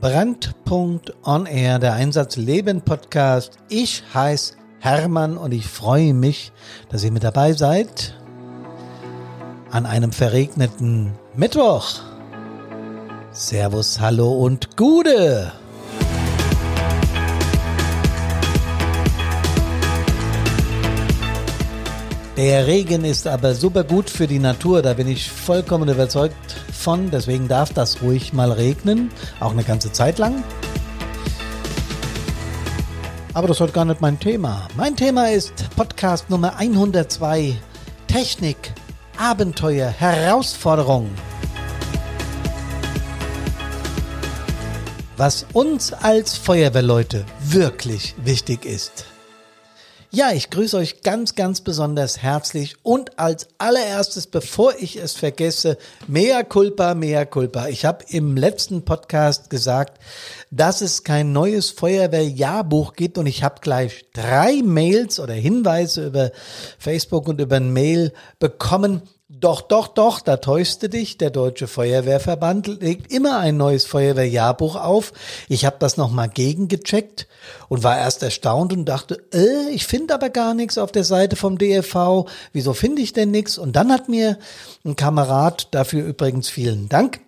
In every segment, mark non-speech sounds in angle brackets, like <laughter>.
Brandpunkt On Air, der Einsatz Leben Podcast. Ich heiße Hermann und ich freue mich, dass ihr mit dabei seid an einem verregneten Mittwoch. Servus, hallo und Gude. Der Regen ist aber super gut für die Natur, da bin ich vollkommen überzeugt von. Deswegen darf das ruhig mal regnen, auch eine ganze Zeit lang. Aber das ist heute gar nicht mein Thema. Mein Thema ist Podcast Nummer 102. Technik, Abenteuer, Herausforderung. Was uns als Feuerwehrleute wirklich wichtig ist. Ja, ich grüße euch ganz, ganz besonders herzlich und als allererstes, bevor ich es vergesse, mea culpa, mea culpa. Ich habe im letzten Podcast gesagt, dass es kein neues Feuerwehrjahrbuch gibt und ich habe gleich drei Mails oder Hinweise über Facebook und über ein Mail bekommen, doch, doch, doch, da täuschte dich. Der Deutsche Feuerwehrverband legt immer ein neues Feuerwehrjahrbuch auf. Ich habe das nochmal gegengecheckt und war erst erstaunt und dachte, äh, ich finde aber gar nichts auf der Seite vom DFV. Wieso finde ich denn nichts? Und dann hat mir ein Kamerad, dafür übrigens vielen Dank,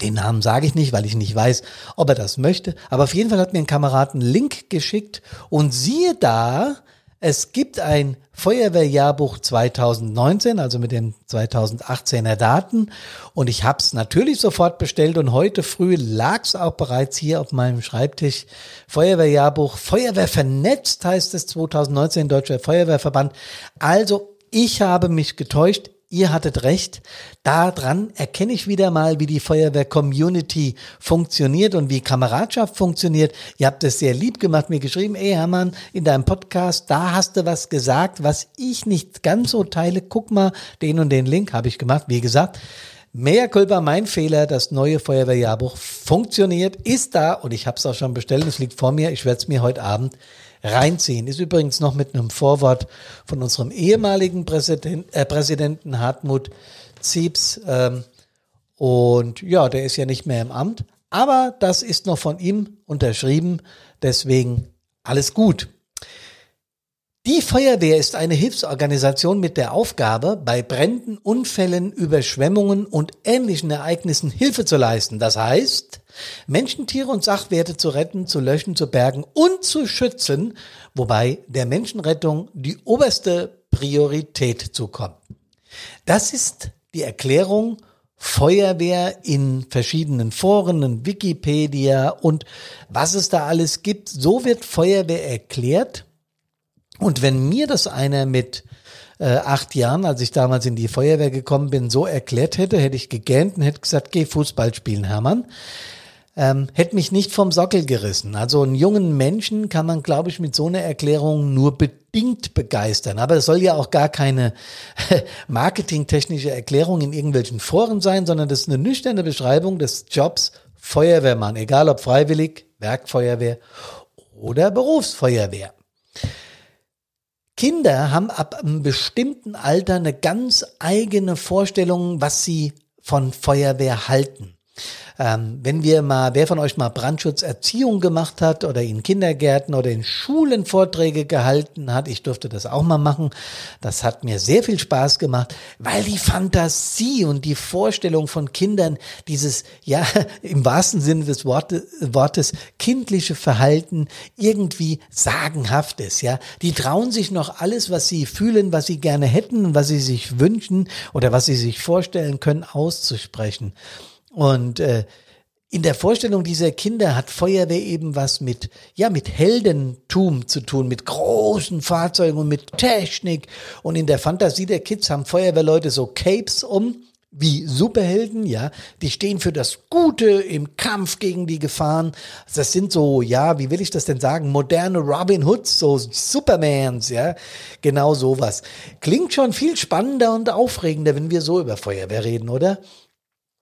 den Namen sage ich nicht, weil ich nicht weiß, ob er das möchte. Aber auf jeden Fall hat mir ein Kamerad einen Link geschickt und siehe da, es gibt ein Feuerwehrjahrbuch 2019, also mit den 2018er Daten. Und ich habe es natürlich sofort bestellt und heute früh lag es auch bereits hier auf meinem Schreibtisch. Feuerwehrjahrbuch, Feuerwehr vernetzt heißt es 2019, Deutscher Feuerwehrverband. Also ich habe mich getäuscht ihr hattet recht. Daran erkenne ich wieder mal, wie die Feuerwehr-Community funktioniert und wie Kameradschaft funktioniert. Ihr habt es sehr lieb gemacht, mir geschrieben, ey Hermann, in deinem Podcast, da hast du was gesagt, was ich nicht ganz so teile. Guck mal, den und den Link habe ich gemacht. Wie gesagt, Mehr Culpa, mein Fehler, das neue Feuerwehrjahrbuch funktioniert, ist da und ich habe es auch schon bestellt, es liegt vor mir, ich werde es mir heute Abend reinziehen. Ist übrigens noch mit einem Vorwort von unserem ehemaligen Präsident, äh, Präsidenten Hartmut Ziebs. Ähm, und ja, der ist ja nicht mehr im Amt. Aber das ist noch von ihm unterschrieben. Deswegen alles gut. Die Feuerwehr ist eine Hilfsorganisation mit der Aufgabe, bei Bränden, Unfällen, Überschwemmungen und ähnlichen Ereignissen Hilfe zu leisten. Das heißt, Menschen, Tiere und Sachwerte zu retten, zu löschen, zu bergen und zu schützen, wobei der Menschenrettung die oberste Priorität zukommt. Das ist die Erklärung Feuerwehr in verschiedenen Foren, in Wikipedia und was es da alles gibt. So wird Feuerwehr erklärt und wenn mir das einer mit äh, acht Jahren, als ich damals in die Feuerwehr gekommen bin, so erklärt hätte, hätte ich gegähnt und hätte gesagt, geh Fußball spielen, Hermann. Ähm, hätte mich nicht vom Sockel gerissen. Also einen jungen Menschen kann man, glaube ich, mit so einer Erklärung nur bedingt begeistern. Aber es soll ja auch gar keine <laughs> marketingtechnische Erklärung in irgendwelchen Foren sein, sondern das ist eine nüchterne Beschreibung des Jobs Feuerwehrmann, egal ob freiwillig, Werkfeuerwehr oder Berufsfeuerwehr. Kinder haben ab einem bestimmten Alter eine ganz eigene Vorstellung, was sie von Feuerwehr halten. Ähm, wenn wir mal, wer von euch mal Brandschutzerziehung gemacht hat oder in Kindergärten oder in Schulen Vorträge gehalten hat, ich durfte das auch mal machen, das hat mir sehr viel Spaß gemacht, weil die Fantasie und die Vorstellung von Kindern, dieses, ja, <laughs> im wahrsten Sinne des Wortes, Wortes kindliche Verhalten irgendwie sagenhaft ist, ja. Die trauen sich noch alles, was sie fühlen, was sie gerne hätten was sie sich wünschen oder was sie sich vorstellen können, auszusprechen. Und äh, in der Vorstellung dieser Kinder hat Feuerwehr eben was mit, ja, mit Heldentum zu tun, mit großen Fahrzeugen und mit Technik. Und in der Fantasie der Kids haben Feuerwehrleute so Capes um, wie Superhelden, ja. Die stehen für das Gute im Kampf gegen die Gefahren. Das sind so, ja, wie will ich das denn sagen? Moderne Robin Hoods, so Supermans, ja. Genau sowas. Klingt schon viel spannender und aufregender, wenn wir so über Feuerwehr reden, oder?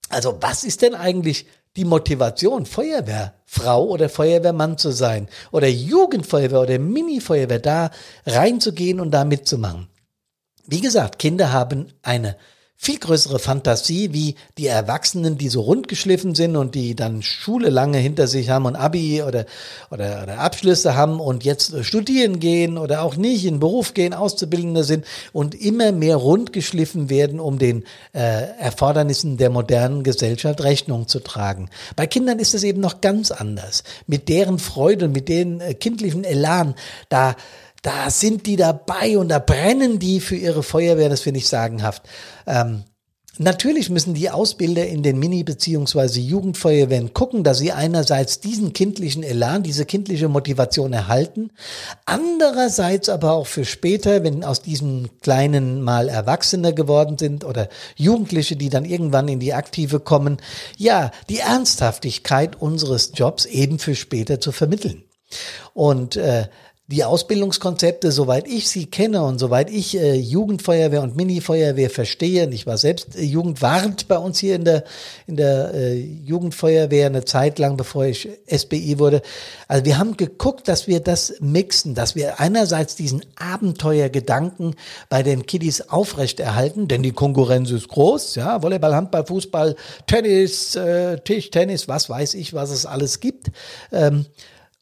Also was ist denn eigentlich die Motivation, Feuerwehrfrau oder Feuerwehrmann zu sein oder Jugendfeuerwehr oder Mini-Feuerwehr da reinzugehen und da mitzumachen? Wie gesagt, Kinder haben eine viel größere Fantasie wie die Erwachsenen, die so rundgeschliffen sind und die dann Schule lange hinter sich haben und Abi oder, oder, oder Abschlüsse haben und jetzt studieren gehen oder auch nicht in Beruf gehen, Auszubildende sind und immer mehr rundgeschliffen werden, um den äh, Erfordernissen der modernen Gesellschaft Rechnung zu tragen. Bei Kindern ist es eben noch ganz anders. Mit deren Freude und mit deren äh, kindlichen Elan, da da sind die dabei und da brennen die für ihre Feuerwehr, das finde ich sagenhaft. Ähm, Natürlich müssen die Ausbilder in den Mini- bzw. Jugendfeuerwehren gucken, dass sie einerseits diesen kindlichen Elan, diese kindliche Motivation erhalten, andererseits aber auch für später, wenn aus diesem kleinen mal Erwachsene geworden sind oder Jugendliche, die dann irgendwann in die Aktive kommen, ja, die Ernsthaftigkeit unseres Jobs eben für später zu vermitteln. Und äh, die Ausbildungskonzepte, soweit ich sie kenne und soweit ich äh, Jugendfeuerwehr und Minifeuerwehr verstehe, und ich war selbst äh, Jugendwart bei uns hier in der, in der äh, Jugendfeuerwehr eine Zeit lang, bevor ich SBI wurde. Also wir haben geguckt, dass wir das mixen, dass wir einerseits diesen Abenteuergedanken bei den Kiddies aufrechterhalten, denn die Konkurrenz ist groß, ja, Volleyball, Handball, Fußball, Tennis, äh, Tischtennis, was weiß ich, was es alles gibt. Ähm,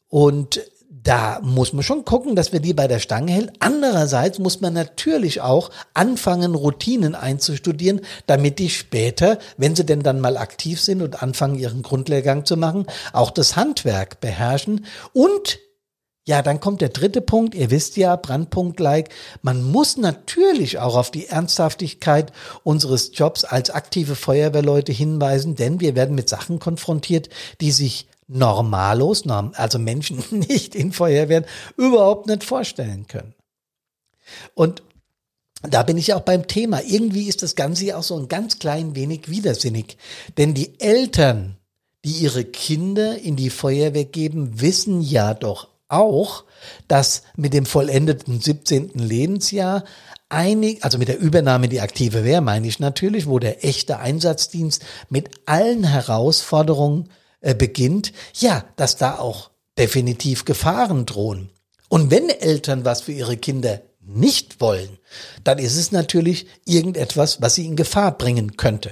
und da muss man schon gucken, dass wir die bei der Stange hält. Andererseits muss man natürlich auch anfangen, Routinen einzustudieren, damit die später, wenn sie denn dann mal aktiv sind und anfangen, ihren Grundlehrgang zu machen, auch das Handwerk beherrschen und ja, dann kommt der dritte Punkt. Ihr wisst ja, Brandpunkt-like. Man muss natürlich auch auf die Ernsthaftigkeit unseres Jobs als aktive Feuerwehrleute hinweisen, denn wir werden mit Sachen konfrontiert, die sich Normalos, also Menschen <laughs> nicht in Feuerwehren, überhaupt nicht vorstellen können. Und da bin ich auch beim Thema. Irgendwie ist das Ganze ja auch so ein ganz klein wenig widersinnig. Denn die Eltern, die ihre Kinder in die Feuerwehr geben, wissen ja doch auch, dass mit dem vollendeten 17. Lebensjahr einig, also mit der Übernahme in die aktive Wehr meine ich natürlich, wo der echte Einsatzdienst mit allen Herausforderungen äh, beginnt, ja, dass da auch definitiv Gefahren drohen. Und wenn Eltern was für ihre Kinder nicht wollen, dann ist es natürlich irgendetwas, was sie in Gefahr bringen könnte.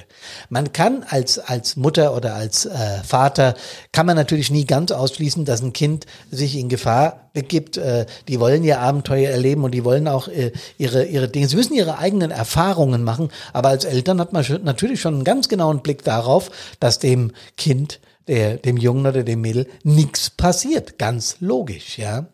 Man kann als, als Mutter oder als äh, Vater, kann man natürlich nie ganz ausschließen, dass ein Kind sich in Gefahr begibt. Äh, die wollen ja Abenteuer erleben und die wollen auch äh, ihre, ihre Dinge, sie müssen ihre eigenen Erfahrungen machen, aber als Eltern hat man natürlich schon einen ganz genauen Blick darauf, dass dem Kind der, dem Jungen oder dem Mädel nichts passiert. Ganz logisch, ja.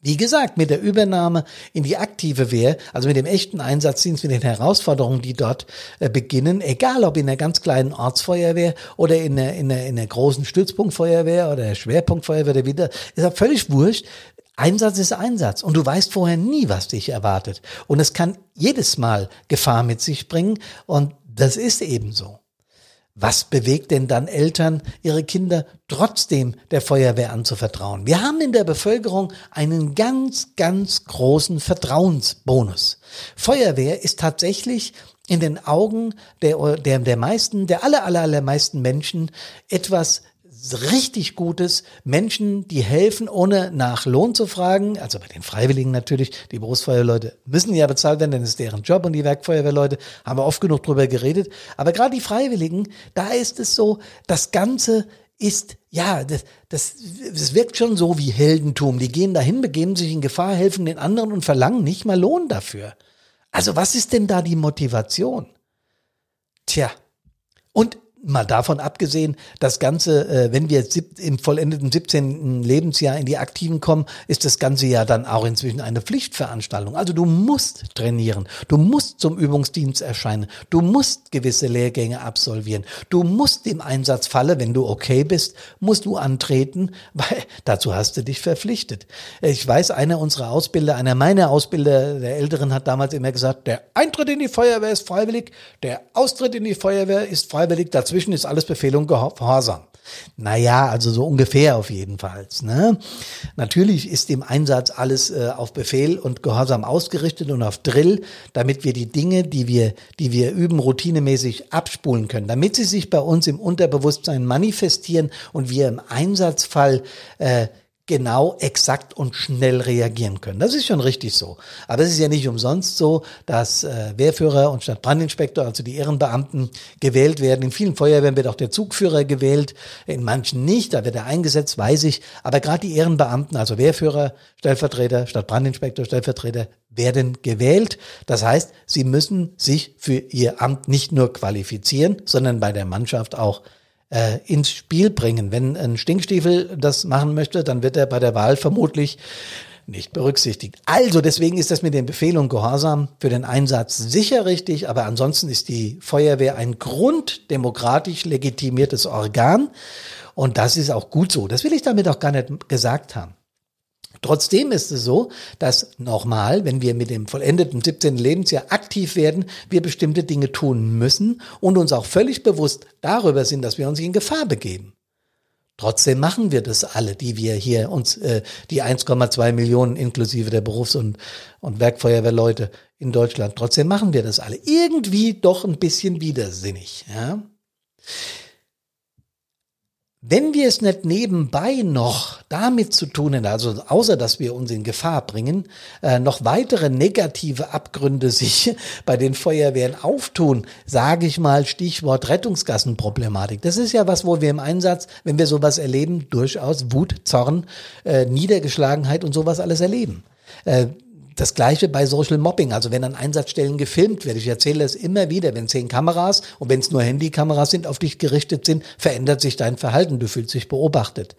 Wie gesagt, mit der Übernahme in die aktive Wehr, also mit dem echten Einsatzdienst, mit den Herausforderungen, die dort äh, beginnen, egal ob in der ganz kleinen Ortsfeuerwehr oder in der, in der, in der großen Stützpunktfeuerwehr oder der Schwerpunktfeuerwehr, der wieder, ist ja völlig wurscht. Einsatz ist Einsatz und du weißt vorher nie, was dich erwartet. Und es kann jedes Mal Gefahr mit sich bringen und das ist eben so. Was bewegt denn dann Eltern, ihre Kinder trotzdem der Feuerwehr anzuvertrauen? Wir haben in der Bevölkerung einen ganz, ganz großen Vertrauensbonus. Feuerwehr ist tatsächlich in den Augen der, der, der meisten, der aller, aller, aller meisten Menschen etwas richtig Gutes, Menschen, die helfen, ohne nach Lohn zu fragen, also bei den Freiwilligen natürlich, die Berufsfeuerleute müssen ja bezahlt werden, denn es ist deren Job und die Werkfeuerwehrleute, haben wir oft genug drüber geredet, aber gerade die Freiwilligen, da ist es so, das Ganze ist, ja, das, das, das wirkt schon so wie Heldentum. Die gehen dahin, begeben sich in Gefahr, helfen den anderen und verlangen nicht mal Lohn dafür. Also was ist denn da die Motivation? Tja, und mal davon abgesehen, das Ganze, äh, wenn wir im vollendeten 17. Lebensjahr in die Aktiven kommen, ist das Ganze ja dann auch inzwischen eine Pflichtveranstaltung. Also du musst trainieren, du musst zum Übungsdienst erscheinen, du musst gewisse Lehrgänge absolvieren, du musst im Einsatzfalle, wenn du okay bist, musst du antreten, <laughs> weil dazu hast du dich verpflichtet. Ich weiß, einer unserer Ausbilder, einer meiner Ausbilder, der Älteren, hat damals immer gesagt, der Eintritt in die Feuerwehr ist freiwillig, der Austritt in die Feuerwehr ist freiwillig, dazu dazwischen ist alles Befehl und Gehorsam. Naja, also so ungefähr auf jeden Fall. Ne? Natürlich ist im Einsatz alles äh, auf Befehl und Gehorsam ausgerichtet und auf Drill, damit wir die Dinge, die wir, die wir üben, routinemäßig abspulen können, damit sie sich bei uns im Unterbewusstsein manifestieren und wir im Einsatzfall äh, genau, exakt und schnell reagieren können. Das ist schon richtig so. Aber es ist ja nicht umsonst so, dass äh, Wehrführer und Stadtbrandinspektor, also die Ehrenbeamten, gewählt werden. In vielen Feuerwehren wird auch der Zugführer gewählt, in manchen nicht, da wird er eingesetzt, weiß ich. Aber gerade die Ehrenbeamten, also Wehrführer, Stellvertreter, Stadtbrandinspektor, Stellvertreter, werden gewählt. Das heißt, sie müssen sich für ihr Amt nicht nur qualifizieren, sondern bei der Mannschaft auch äh, ins Spiel bringen. Wenn ein Stinkstiefel das machen möchte, dann wird er bei der Wahl vermutlich nicht berücksichtigt. Also deswegen ist das mit dem Befehl und Gehorsam für den Einsatz sicher richtig, aber ansonsten ist die Feuerwehr ein grunddemokratisch legitimiertes Organ und das ist auch gut so. Das will ich damit auch gar nicht gesagt haben. Trotzdem ist es so, dass nochmal, wenn wir mit dem vollendeten 17. Lebensjahr aktiv werden, wir bestimmte Dinge tun müssen und uns auch völlig bewusst darüber sind, dass wir uns in Gefahr begeben. Trotzdem machen wir das alle, die wir hier uns, äh, die 1,2 Millionen inklusive der Berufs- und, und Werkfeuerwehrleute in Deutschland. Trotzdem machen wir das alle. Irgendwie doch ein bisschen widersinnig, ja. Wenn wir es nicht nebenbei noch damit zu tun haben, also außer dass wir uns in Gefahr bringen, äh, noch weitere negative Abgründe <laughs> sich bei den Feuerwehren auftun, sage ich mal Stichwort Rettungsgassenproblematik. Das ist ja was, wo wir im Einsatz, wenn wir sowas erleben, durchaus Wut, Zorn, äh, Niedergeschlagenheit und sowas alles erleben. Äh, das gleiche bei Social Mobbing, also wenn an Einsatzstellen gefilmt wird. Ich erzähle es immer wieder, wenn zehn Kameras und wenn es nur Handykameras sind, auf dich gerichtet sind, verändert sich dein Verhalten, du fühlst dich beobachtet.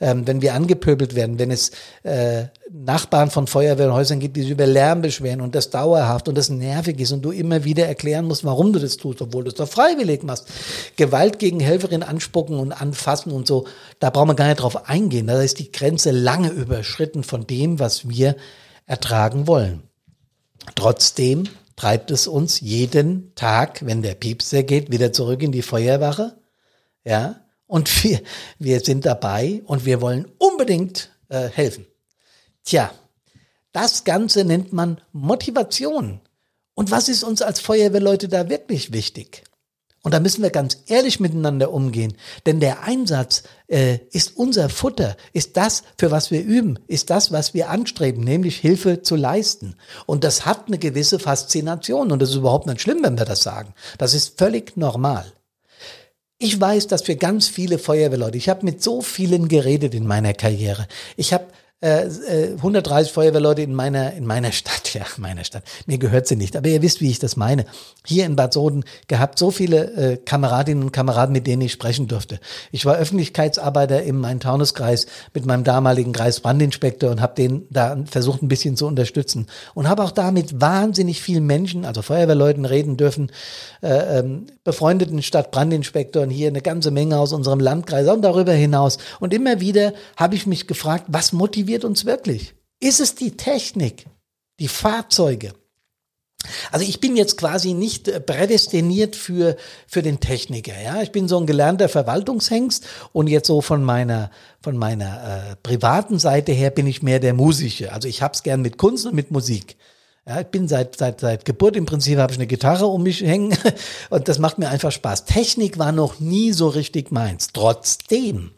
Ähm, wenn wir angepöbelt werden, wenn es äh, Nachbarn von Feuerwehrhäusern gibt, die sich über Lärm beschweren und das dauerhaft und das nervig ist und du immer wieder erklären musst, warum du das tust, obwohl du es doch freiwillig machst. Gewalt gegen Helferin anspucken und anfassen und so, da brauchen wir gar nicht drauf eingehen. Da ist die Grenze lange überschritten von dem, was wir ertragen wollen. Trotzdem treibt es uns jeden Tag, wenn der Piepser geht, wieder zurück in die Feuerwache. Ja, und <laughs> wir, wir sind dabei und wir wollen unbedingt äh, helfen. Tja, das Ganze nennt man Motivation. Und was ist uns als Feuerwehrleute da wirklich wichtig? Und da müssen wir ganz ehrlich miteinander umgehen. Denn der Einsatz äh, ist unser Futter, ist das, für was wir üben, ist das, was wir anstreben, nämlich Hilfe zu leisten. Und das hat eine gewisse Faszination. Und das ist überhaupt nicht schlimm, wenn wir das sagen. Das ist völlig normal. Ich weiß, dass für ganz viele Feuerwehrleute, ich habe mit so vielen geredet in meiner Karriere. Ich habe äh, 130 äh, Feuerwehrleute in meiner, in meiner Stadt, <laughs> ja, meiner Stadt. Mir gehört sie nicht, aber ihr wisst, wie ich das meine. Hier in Bad Soden gehabt so viele äh, Kameradinnen und Kameraden, mit denen ich sprechen durfte. Ich war Öffentlichkeitsarbeiter im Main-Taunus-Kreis mit meinem damaligen Kreisbrandinspektor und habe den da versucht, ein bisschen zu unterstützen. Und habe auch da mit wahnsinnig vielen Menschen, also Feuerwehrleuten reden dürfen, äh, ähm, befreundeten Stadtbrandinspektoren hier eine ganze Menge aus unserem Landkreis und darüber hinaus. Und immer wieder habe ich mich gefragt, was motiviert motiviert uns wirklich? Ist es die Technik, die Fahrzeuge? Also ich bin jetzt quasi nicht äh, prädestiniert für, für den Techniker. Ja, ich bin so ein gelernter Verwaltungshengst und jetzt so von meiner, von meiner äh, privaten Seite her bin ich mehr der Musische. Also ich hab's gern mit Kunst und mit Musik. Ja, ich bin seit, seit, seit Geburt im Prinzip habe ich eine Gitarre um mich hängen <laughs> und das macht mir einfach Spaß. Technik war noch nie so richtig meins. Trotzdem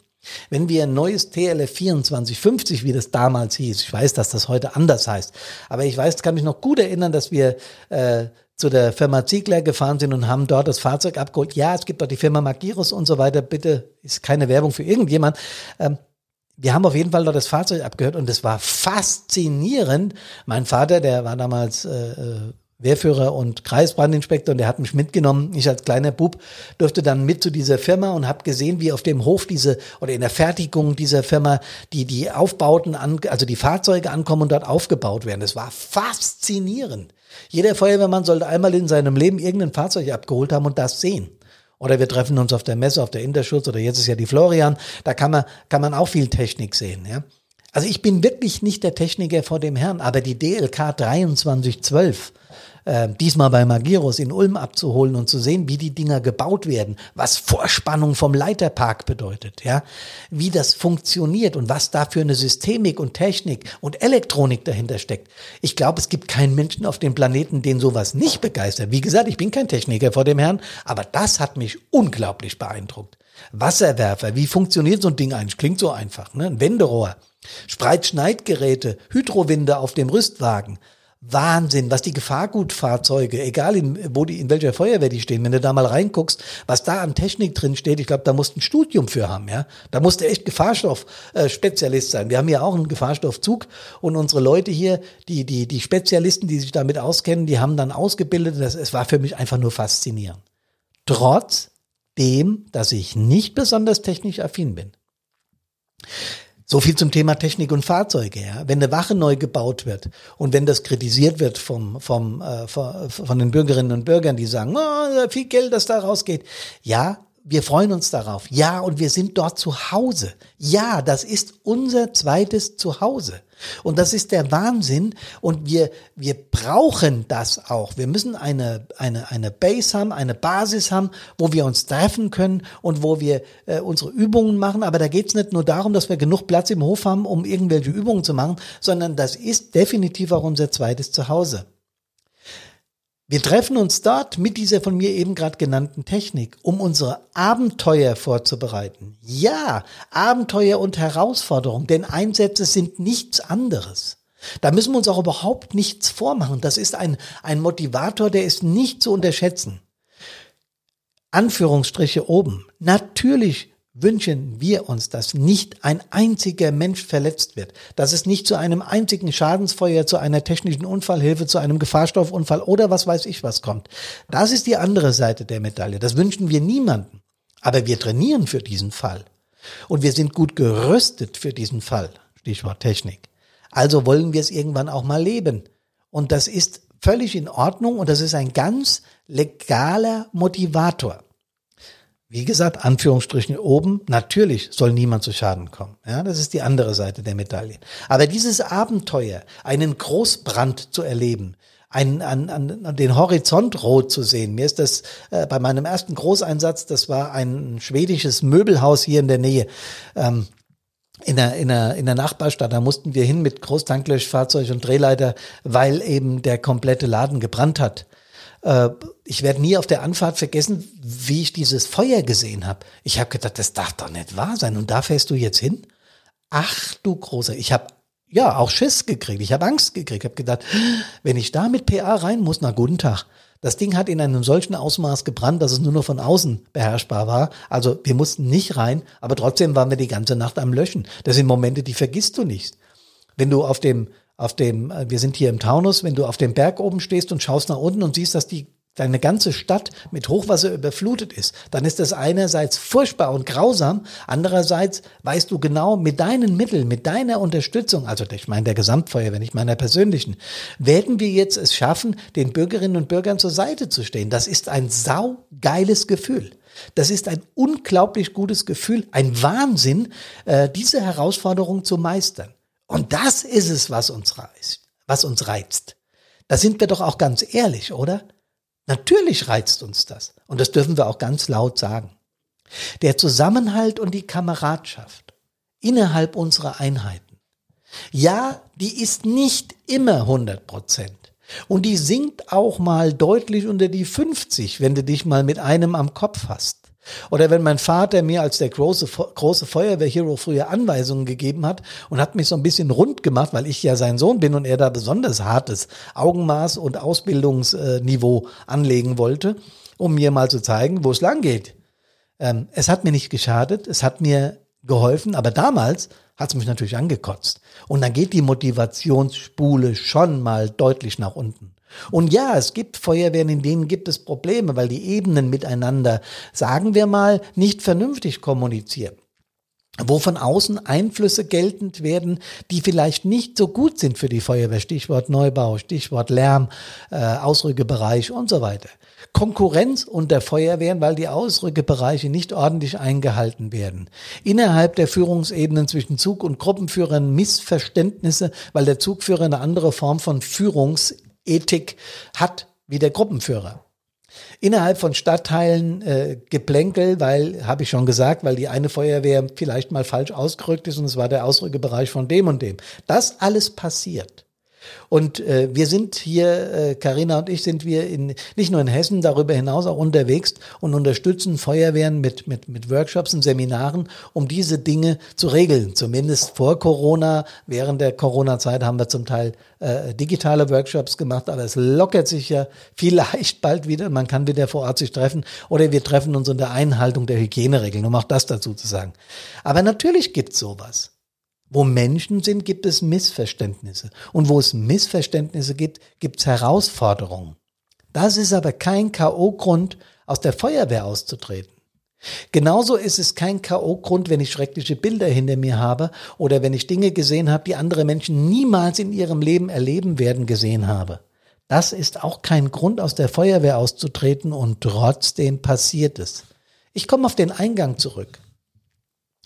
wenn wir ein neues TLF 2450, wie das damals hieß, ich weiß, dass das heute anders heißt, aber ich weiß, kann mich noch gut erinnern, dass wir äh, zu der Firma Ziegler gefahren sind und haben dort das Fahrzeug abgeholt. Ja, es gibt auch die Firma Magirus und so weiter. Bitte ist keine Werbung für irgendjemand. Ähm, wir haben auf jeden Fall dort das Fahrzeug abgehört und es war faszinierend. Mein Vater, der war damals äh, äh Wehrführer und Kreisbrandinspektor und der hat mich mitgenommen. Ich als kleiner Bub durfte dann mit zu dieser Firma und habe gesehen, wie auf dem Hof diese oder in der Fertigung dieser Firma die die Aufbauten an, also die Fahrzeuge ankommen und dort aufgebaut werden. Das war faszinierend. Jeder Feuerwehrmann sollte einmal in seinem Leben irgendein Fahrzeug abgeholt haben und das sehen. Oder wir treffen uns auf der Messe, auf der Interschutz oder jetzt ist ja die Florian. Da kann man, kann man auch viel Technik sehen, ja. Also ich bin wirklich nicht der Techniker vor dem Herrn, aber die DLK 2312 äh, diesmal bei Magirus in Ulm abzuholen und zu sehen, wie die Dinger gebaut werden, was Vorspannung vom Leiterpark bedeutet, ja, wie das funktioniert und was da für eine Systemik und Technik und Elektronik dahinter steckt. Ich glaube, es gibt keinen Menschen auf dem Planeten, den sowas nicht begeistert. Wie gesagt, ich bin kein Techniker vor dem Herrn, aber das hat mich unglaublich beeindruckt. Wasserwerfer, wie funktioniert so ein Ding eigentlich? Klingt so einfach, ne? Ein Wenderohr. Spreitschneidgeräte, Hydrowinde auf dem Rüstwagen. Wahnsinn, was die Gefahrgutfahrzeuge, egal in, wo die, in welcher Feuerwehr die stehen, wenn du da mal reinguckst, was da an Technik drin steht, ich glaube, da musst du ein Studium für haben, ja. Da musst du echt Gefahrstoff-Spezialist sein. Wir haben ja auch einen Gefahrstoffzug und unsere Leute hier, die, die, die Spezialisten, die sich damit auskennen, die haben dann ausgebildet. Das, es war für mich einfach nur faszinierend. Trotz dem, dass ich nicht besonders technisch affin bin. So viel zum Thema Technik und Fahrzeuge. Ja. Wenn eine Wache neu gebaut wird und wenn das kritisiert wird vom, vom, äh, von den Bürgerinnen und Bürgern, die sagen, oh, viel Geld, das da rausgeht. Ja, wir freuen uns darauf. Ja, und wir sind dort zu Hause. Ja, das ist unser zweites Zuhause. Und das ist der Wahnsinn. Und wir, wir brauchen das auch. Wir müssen eine, eine, eine Base haben, eine Basis haben, wo wir uns treffen können und wo wir äh, unsere Übungen machen. Aber da geht es nicht nur darum, dass wir genug Platz im Hof haben, um irgendwelche Übungen zu machen, sondern das ist definitiv auch unser zweites Zuhause. Wir treffen uns dort mit dieser von mir eben gerade genannten Technik, um unsere Abenteuer vorzubereiten. Ja, Abenteuer und Herausforderungen, denn Einsätze sind nichts anderes. Da müssen wir uns auch überhaupt nichts vormachen. Das ist ein, ein Motivator, der ist nicht zu unterschätzen. Anführungsstriche oben. Natürlich wünschen wir uns, dass nicht ein einziger Mensch verletzt wird, dass es nicht zu einem einzigen Schadensfeuer, zu einer technischen Unfallhilfe, zu einem Gefahrstoffunfall oder was weiß ich was kommt. Das ist die andere Seite der Medaille. Das wünschen wir niemanden. Aber wir trainieren für diesen Fall. Und wir sind gut gerüstet für diesen Fall. Stichwort Technik. Also wollen wir es irgendwann auch mal leben. Und das ist völlig in Ordnung und das ist ein ganz legaler Motivator. Wie gesagt, Anführungsstrichen oben, natürlich soll niemand zu Schaden kommen. Ja, das ist die andere Seite der Medaille. Aber dieses Abenteuer, einen Großbrand zu erleben, einen, an, an, den Horizont rot zu sehen. Mir ist das äh, bei meinem ersten Großeinsatz, das war ein schwedisches Möbelhaus hier in der Nähe. Ähm, in der, in, der, in der Nachbarstadt, da mussten wir hin mit Großtanklöschfahrzeug und Drehleiter, weil eben der komplette Laden gebrannt hat. Äh, ich werde nie auf der Anfahrt vergessen, wie ich dieses Feuer gesehen habe. Ich habe gedacht, das darf doch nicht wahr sein. Und da fährst du jetzt hin? Ach du großer, ich habe ja auch Schiss gekriegt. Ich habe Angst gekriegt. Ich habe gedacht, wenn ich da mit PA rein muss, na guten Tag. Das Ding hat in einem solchen Ausmaß gebrannt, dass es nur noch von außen beherrschbar war. Also wir mussten nicht rein, aber trotzdem waren wir die ganze Nacht am Löschen. Das sind Momente, die vergisst du nicht. Wenn du auf dem auf dem, äh, wir sind hier im Taunus, wenn du auf dem Berg oben stehst und schaust nach unten und siehst, dass die deine ganze Stadt mit Hochwasser überflutet ist, dann ist das einerseits furchtbar und grausam, andererseits weißt du genau, mit deinen Mitteln, mit deiner Unterstützung, also ich meine der Gesamtfeuerwehr, nicht meiner persönlichen, werden wir jetzt es schaffen, den Bürgerinnen und Bürgern zur Seite zu stehen. Das ist ein saugeiles Gefühl. Das ist ein unglaublich gutes Gefühl, ein Wahnsinn, äh, diese Herausforderung zu meistern. Und das ist es, was uns reizt, was uns reizt. Da sind wir doch auch ganz ehrlich, oder? Natürlich reizt uns das. Und das dürfen wir auch ganz laut sagen. Der Zusammenhalt und die Kameradschaft innerhalb unserer Einheiten. Ja, die ist nicht immer 100 Prozent. Und die sinkt auch mal deutlich unter die 50, wenn du dich mal mit einem am Kopf hast. Oder wenn mein Vater mir als der große, große Feuerwehrhero früher Anweisungen gegeben hat und hat mich so ein bisschen rund gemacht, weil ich ja sein Sohn bin und er da besonders hartes Augenmaß und Ausbildungsniveau anlegen wollte, um mir mal zu zeigen, wo es lang geht. Ähm, es hat mir nicht geschadet, es hat mir geholfen, aber damals hat es mich natürlich angekotzt. Und dann geht die Motivationsspule schon mal deutlich nach unten. Und ja, es gibt Feuerwehren, in denen gibt es Probleme, weil die Ebenen miteinander, sagen wir mal, nicht vernünftig kommunizieren wo von außen Einflüsse geltend werden, die vielleicht nicht so gut sind für die Feuerwehr. Stichwort Neubau, Stichwort Lärm, äh, Ausrückebereich und so weiter. Konkurrenz unter Feuerwehren, weil die Ausrückebereiche nicht ordentlich eingehalten werden. Innerhalb der Führungsebenen zwischen Zug- und Gruppenführern Missverständnisse, weil der Zugführer eine andere Form von Führungs Ethik hat wie der Gruppenführer. Innerhalb von Stadtteilen äh, Geplänkel, weil, habe ich schon gesagt, weil die eine Feuerwehr vielleicht mal falsch ausgerückt ist und es war der Ausrückebereich von dem und dem. Das alles passiert. Und äh, wir sind hier, Karina äh, und ich, sind wir in, nicht nur in Hessen, darüber hinaus auch unterwegs und unterstützen Feuerwehren mit, mit, mit Workshops und Seminaren, um diese Dinge zu regeln. Zumindest vor Corona, während der Corona-Zeit haben wir zum Teil äh, digitale Workshops gemacht, aber es lockert sich ja vielleicht bald wieder. Man kann wieder vor Ort sich treffen oder wir treffen uns unter Einhaltung der Hygieneregeln, um auch das dazu zu sagen. Aber natürlich gibt es sowas. Wo Menschen sind, gibt es Missverständnisse. Und wo es Missverständnisse gibt, gibt es Herausforderungen. Das ist aber kein K.O.-Grund, aus der Feuerwehr auszutreten. Genauso ist es kein K.O.-Grund, wenn ich schreckliche Bilder hinter mir habe oder wenn ich Dinge gesehen habe, die andere Menschen niemals in ihrem Leben erleben werden, gesehen habe. Das ist auch kein Grund, aus der Feuerwehr auszutreten und trotzdem passiert es. Ich komme auf den Eingang zurück.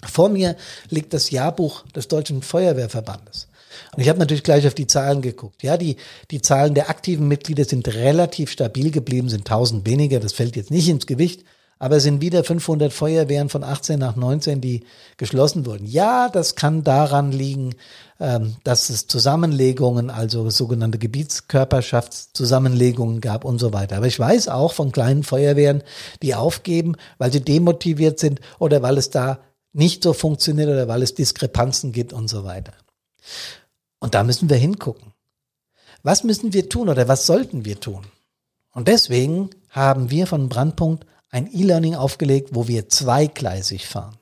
Vor mir liegt das Jahrbuch des Deutschen Feuerwehrverbandes. Und ich habe natürlich gleich auf die Zahlen geguckt. Ja, die, die Zahlen der aktiven Mitglieder sind relativ stabil geblieben, sind 1000 weniger. Das fällt jetzt nicht ins Gewicht. Aber es sind wieder 500 Feuerwehren von 18 nach 19, die geschlossen wurden. Ja, das kann daran liegen, ähm, dass es Zusammenlegungen, also sogenannte Gebietskörperschaftszusammenlegungen gab und so weiter. Aber ich weiß auch von kleinen Feuerwehren, die aufgeben, weil sie demotiviert sind oder weil es da nicht so funktioniert oder weil es Diskrepanzen gibt und so weiter. Und da müssen wir hingucken. Was müssen wir tun oder was sollten wir tun? Und deswegen haben wir von Brandpunkt ein E-Learning aufgelegt, wo wir zweigleisig fahren.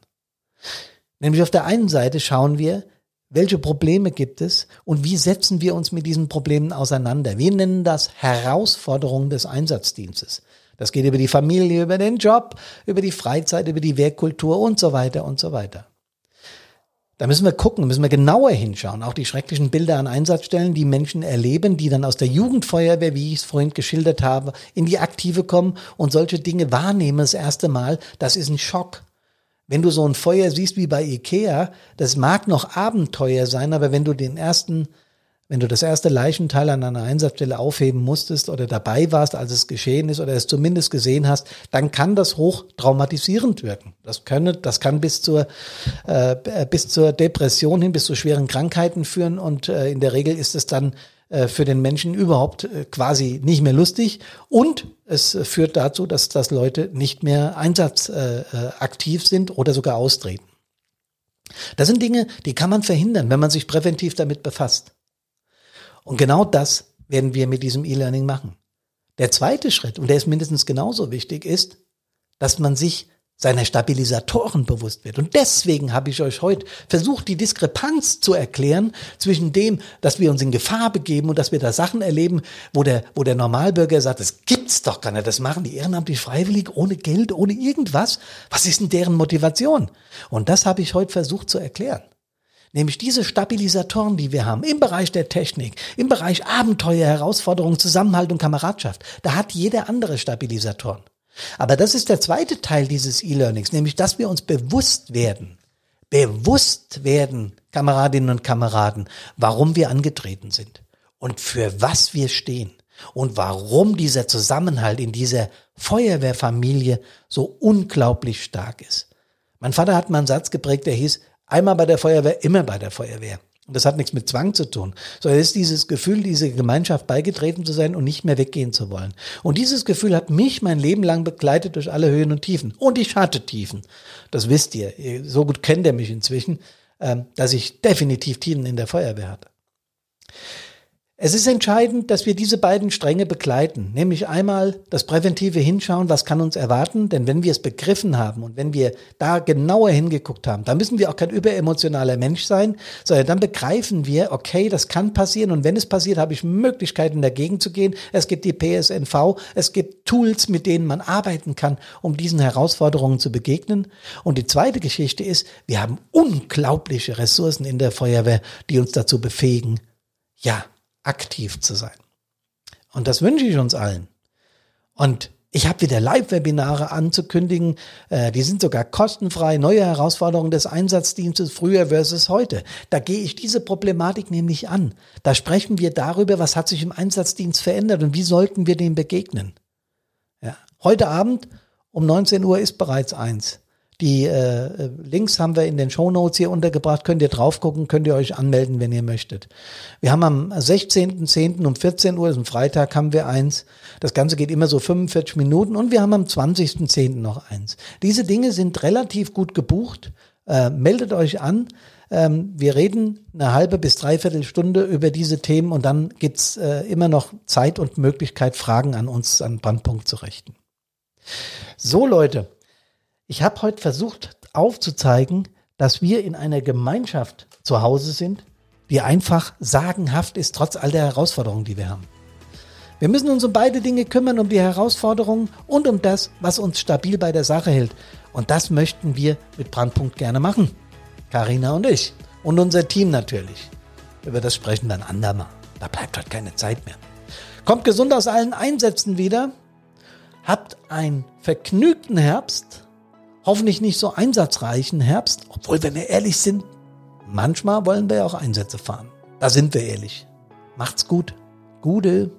Nämlich auf der einen Seite schauen wir, welche Probleme gibt es und wie setzen wir uns mit diesen Problemen auseinander. Wir nennen das Herausforderungen des Einsatzdienstes. Das geht über die Familie, über den Job, über die Freizeit, über die Werkkultur und so weiter und so weiter. Da müssen wir gucken, müssen wir genauer hinschauen. Auch die schrecklichen Bilder an Einsatzstellen, die Menschen erleben, die dann aus der Jugendfeuerwehr, wie ich es vorhin geschildert habe, in die Aktive kommen und solche Dinge wahrnehmen das erste Mal. Das ist ein Schock. Wenn du so ein Feuer siehst wie bei Ikea, das mag noch Abenteuer sein, aber wenn du den ersten wenn du das erste Leichenteil an einer Einsatzstelle aufheben musstest oder dabei warst, als es geschehen ist oder es zumindest gesehen hast, dann kann das hoch traumatisierend wirken. Das, könne, das kann bis zur, äh, bis zur Depression hin, bis zu schweren Krankheiten führen und äh, in der Regel ist es dann äh, für den Menschen überhaupt äh, quasi nicht mehr lustig und es führt dazu, dass, dass Leute nicht mehr einsatzaktiv äh, sind oder sogar austreten. Das sind Dinge, die kann man verhindern, wenn man sich präventiv damit befasst. Und genau das werden wir mit diesem E-Learning machen. Der zweite Schritt, und der ist mindestens genauso wichtig, ist, dass man sich seiner Stabilisatoren bewusst wird. Und deswegen habe ich euch heute versucht, die Diskrepanz zu erklären zwischen dem, dass wir uns in Gefahr begeben und dass wir da Sachen erleben, wo der, wo der Normalbürger sagt, das gibt's doch gar nicht, das machen die ehrenamtlich freiwillig, ohne Geld, ohne irgendwas. Was ist denn deren Motivation? Und das habe ich heute versucht zu erklären. Nämlich diese Stabilisatoren, die wir haben im Bereich der Technik, im Bereich Abenteuer, Herausforderungen, Zusammenhalt und Kameradschaft. Da hat jeder andere Stabilisatoren. Aber das ist der zweite Teil dieses E-Learnings, nämlich dass wir uns bewusst werden, bewusst werden, Kameradinnen und Kameraden, warum wir angetreten sind und für was wir stehen und warum dieser Zusammenhalt in dieser Feuerwehrfamilie so unglaublich stark ist. Mein Vater hat mal einen Satz geprägt, der hieß, Einmal bei der Feuerwehr, immer bei der Feuerwehr. Und das hat nichts mit Zwang zu tun, sondern es ist dieses Gefühl, diese Gemeinschaft beigetreten zu sein und nicht mehr weggehen zu wollen. Und dieses Gefühl hat mich mein Leben lang begleitet durch alle Höhen und Tiefen. Und ich hatte Tiefen. Das wisst ihr. So gut kennt ihr mich inzwischen, ähm, dass ich definitiv Tiefen in der Feuerwehr hatte. Es ist entscheidend, dass wir diese beiden Stränge begleiten, nämlich einmal das präventive Hinschauen, was kann uns erwarten, denn wenn wir es begriffen haben und wenn wir da genauer hingeguckt haben, dann müssen wir auch kein überemotionaler Mensch sein, sondern dann begreifen wir, okay, das kann passieren und wenn es passiert, habe ich Möglichkeiten dagegen zu gehen. Es gibt die PSNV, es gibt Tools, mit denen man arbeiten kann, um diesen Herausforderungen zu begegnen. Und die zweite Geschichte ist, wir haben unglaubliche Ressourcen in der Feuerwehr, die uns dazu befähigen, ja, aktiv zu sein. Und das wünsche ich uns allen. Und ich habe wieder Live-Webinare anzukündigen. Äh, die sind sogar kostenfrei. Neue Herausforderungen des Einsatzdienstes früher versus heute. Da gehe ich diese Problematik nämlich an. Da sprechen wir darüber, was hat sich im Einsatzdienst verändert und wie sollten wir dem begegnen. Ja. Heute Abend um 19 Uhr ist bereits eins. Die äh, Links haben wir in den Show Notes hier untergebracht. Könnt ihr drauf gucken, könnt ihr euch anmelden, wenn ihr möchtet. Wir haben am 16.10. um 14 Uhr, ist ein Freitag, haben wir eins. Das Ganze geht immer so 45 Minuten und wir haben am 20.10. noch eins. Diese Dinge sind relativ gut gebucht. Äh, meldet euch an. Ähm, wir reden eine halbe bis dreiviertel Stunde über diese Themen und dann gibt's äh, immer noch Zeit und Möglichkeit, Fragen an uns an Brandpunkt zu richten. So Leute, ich habe heute versucht aufzuzeigen, dass wir in einer Gemeinschaft zu Hause sind, die einfach sagenhaft ist, trotz all der Herausforderungen, die wir haben. Wir müssen uns um beide Dinge kümmern, um die Herausforderungen und um das, was uns stabil bei der Sache hält. Und das möchten wir mit Brandpunkt gerne machen. Karina und ich. Und unser Team natürlich. Über das sprechen ein andermal. Da bleibt heute keine Zeit mehr. Kommt gesund aus allen Einsätzen wieder. Habt einen vergnügten Herbst hoffentlich nicht so einsatzreichen Herbst, obwohl, wenn wir ehrlich sind, manchmal wollen wir ja auch Einsätze fahren. Da sind wir ehrlich. Macht's gut. Gute.